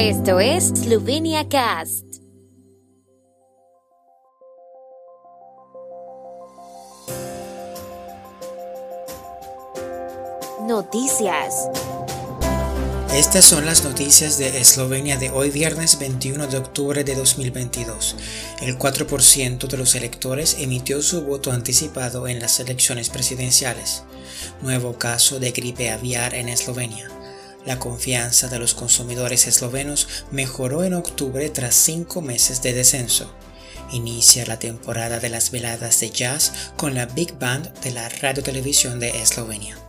Esto es Slovenia Cast. Noticias. Estas son las noticias de Eslovenia de hoy viernes 21 de octubre de 2022. El 4% de los electores emitió su voto anticipado en las elecciones presidenciales. Nuevo caso de gripe aviar en Eslovenia. La confianza de los consumidores eslovenos mejoró en octubre tras cinco meses de descenso. Inicia la temporada de las veladas de jazz con la Big Band de la Radio Televisión de Eslovenia.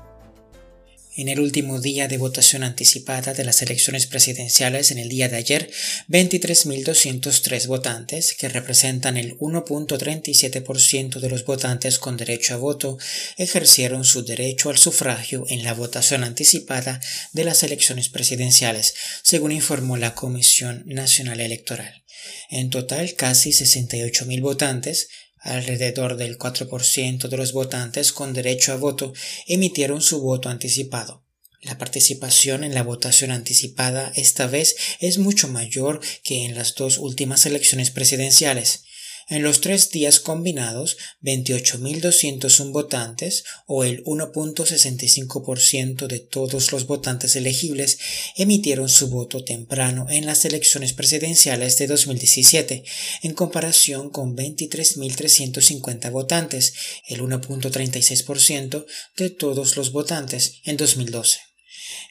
En el último día de votación anticipada de las elecciones presidenciales en el día de ayer, 23.203 votantes, que representan el 1.37% de los votantes con derecho a voto, ejercieron su derecho al sufragio en la votación anticipada de las elecciones presidenciales, según informó la Comisión Nacional Electoral. En total, casi 68.000 votantes, Alrededor del 4% de los votantes con derecho a voto emitieron su voto anticipado. La participación en la votación anticipada esta vez es mucho mayor que en las dos últimas elecciones presidenciales. En los tres días combinados, 28.201 votantes, o el 1.65% de todos los votantes elegibles, emitieron su voto temprano en las elecciones presidenciales de 2017, en comparación con 23.350 votantes, el 1.36% de todos los votantes en 2012.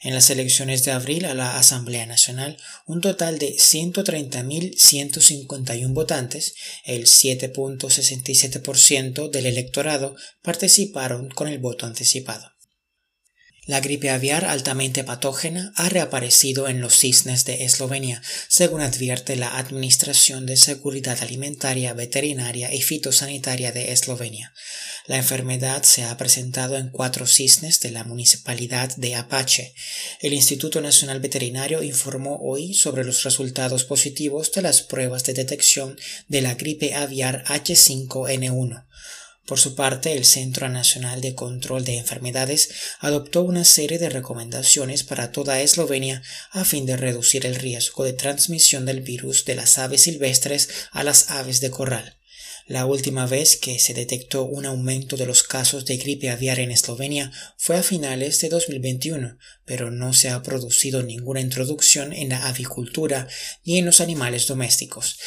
En las elecciones de abril a la Asamblea Nacional, un total de 130.151 votantes, el 7.67% del electorado, participaron con el voto anticipado. La gripe aviar altamente patógena ha reaparecido en los cisnes de Eslovenia, según advierte la Administración de Seguridad Alimentaria, Veterinaria y Fitosanitaria de Eslovenia. La enfermedad se ha presentado en cuatro cisnes de la municipalidad de Apache. El Instituto Nacional Veterinario informó hoy sobre los resultados positivos de las pruebas de detección de la gripe aviar H5N1. Por su parte, el Centro Nacional de Control de Enfermedades adoptó una serie de recomendaciones para toda Eslovenia a fin de reducir el riesgo de transmisión del virus de las aves silvestres a las aves de corral. La última vez que se detectó un aumento de los casos de gripe aviar en Eslovenia fue a finales de 2021, pero no se ha producido ninguna introducción en la avicultura ni en los animales domésticos.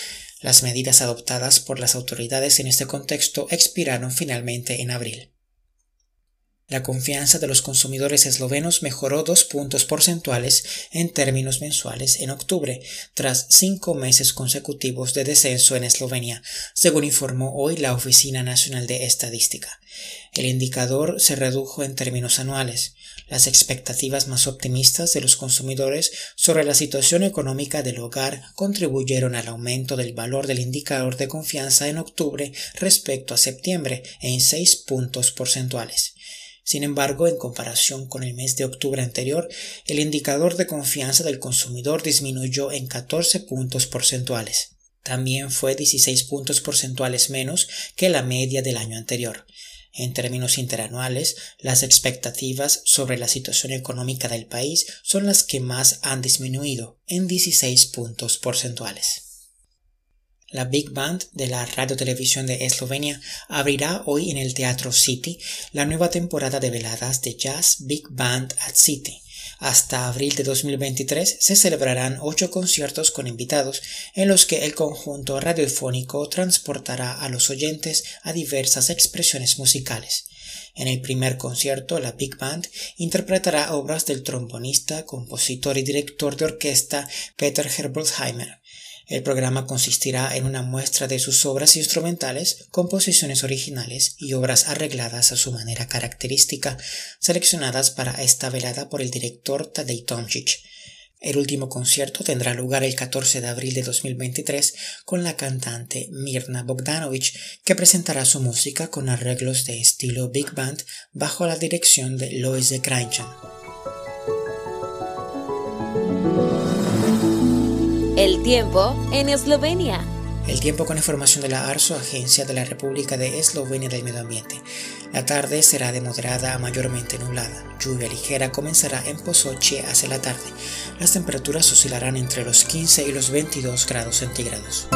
Las medidas adoptadas por las autoridades en este contexto expiraron finalmente en abril. La confianza de los consumidores eslovenos mejoró dos puntos porcentuales en términos mensuales en octubre, tras cinco meses consecutivos de descenso en Eslovenia, según informó hoy la Oficina Nacional de Estadística. El indicador se redujo en términos anuales. Las expectativas más optimistas de los consumidores sobre la situación económica del hogar contribuyeron al aumento del valor del indicador de confianza en octubre respecto a septiembre en seis puntos porcentuales. Sin embargo, en comparación con el mes de octubre anterior, el indicador de confianza del consumidor disminuyó en 14 puntos porcentuales. También fue 16 puntos porcentuales menos que la media del año anterior. En términos interanuales, las expectativas sobre la situación económica del país son las que más han disminuido, en 16 puntos porcentuales. La Big Band de la Radio Televisión de Eslovenia abrirá hoy en el Teatro City la nueva temporada de veladas de jazz Big Band at City. Hasta abril de 2023 se celebrarán ocho conciertos con invitados en los que el conjunto radiofónico transportará a los oyentes a diversas expresiones musicales. En el primer concierto, la Big Band interpretará obras del trombonista, compositor y director de orquesta Peter Herbolzheimer. El programa consistirá en una muestra de sus obras instrumentales, composiciones originales y obras arregladas a su manera característica, seleccionadas para esta velada por el director Tadej Tomčić. El último concierto tendrá lugar el 14 de abril de 2023 con la cantante Mirna Bogdanovic, que presentará su música con arreglos de estilo big band bajo la dirección de Loise Krajcan. El tiempo en Eslovenia. El tiempo con información de la ARSO, Agencia de la República de Eslovenia del Medio Ambiente. La tarde será de moderada a mayormente nublada. Lluvia ligera comenzará en Pozoche hacia la tarde. Las temperaturas oscilarán entre los 15 y los 22 grados centígrados.